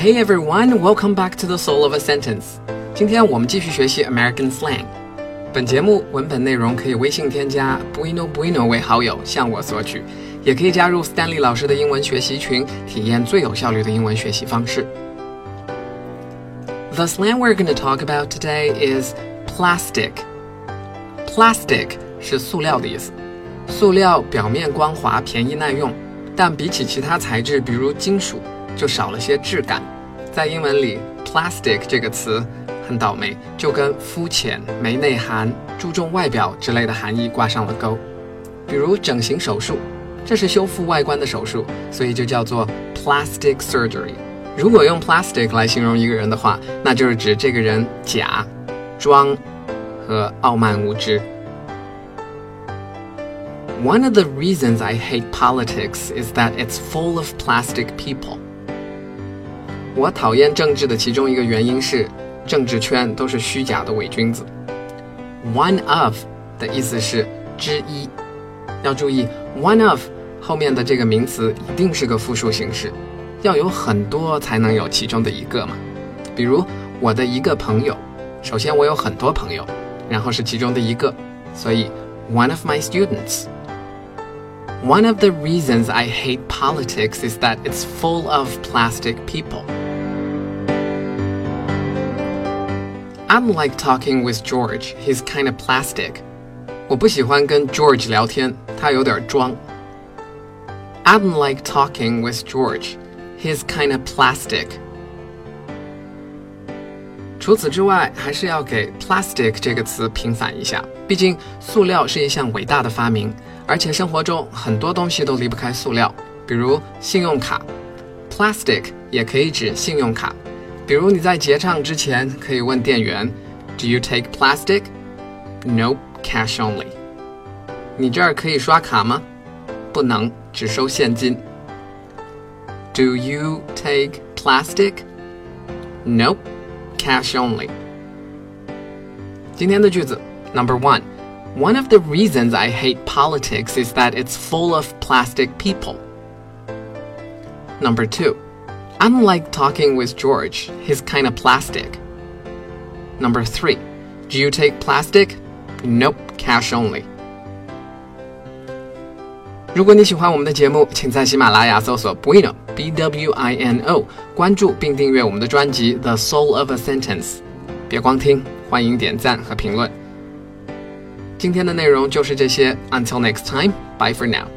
Hey everyone, welcome back to the Soul of a Sentence。今天我们继续学习 American slang。本节目文本内容可以微信添加 Bwino Bwino 为好友向我索取，也可以加入 Stanley 老师的英文学习群，体验最有效率的英文学习方式。The slang we're going to talk about today is plastic. Plastic 是塑料的意思，塑料表面光滑，便宜耐用，但比起其他材质，比如金属。就少了些质感。在英文里，plastic 这个词很倒霉，就跟肤浅、没内涵、注重外表之类的含义挂上了钩。比如整形手术，这是修复外观的手术，所以就叫做 plastic surgery。如果用 plastic 来形容一个人的话，那就是指这个人假、装和傲慢无知。One of the reasons I hate politics is that it's full of plastic people. 我讨厌政治的其中一个原因是，政治圈都是虚假的伪君子。One of 的意思是之一，要注意 one of 后面的这个名词一定是个复数形式，要有很多才能有其中的一个嘛。比如我的一个朋友，首先我有很多朋友，然后是其中的一个，所以 one of my students。One of the reasons I hate politics is that it's full of plastic people. I don't like talking with George. He's kind of plastic. 我不喜欢跟 George 聊天，他有点装。I don't like talking with George. He's kind of plastic. 除此之外，还是要给 plastic 这个词平反一下。毕竟，塑料是一项伟大的发明。而且生活中很多东西都离不开塑料，比如信用卡，plastic 也可以指信用卡。 比如你在结账之前可以问店员，Do you take plastic? Nope, cash only. 你这儿可以刷卡吗？不能，只收现金。Do you take plastic? Nope, cash only. 今天的句子，Number one。one of the reasons I hate politics is that it's full of plastic people. Number two, I don't like talking with George. He's kind of plastic. Number three, do you take plastic? Nope, cash only. 如果你喜欢我们的节目，请在喜马拉雅搜索 Bueno B W I N O，关注并订阅我们的专辑《The Soul of a Sentence》。别光听，欢迎点赞和评论。今天的内容就是这些。Until next time, bye for now.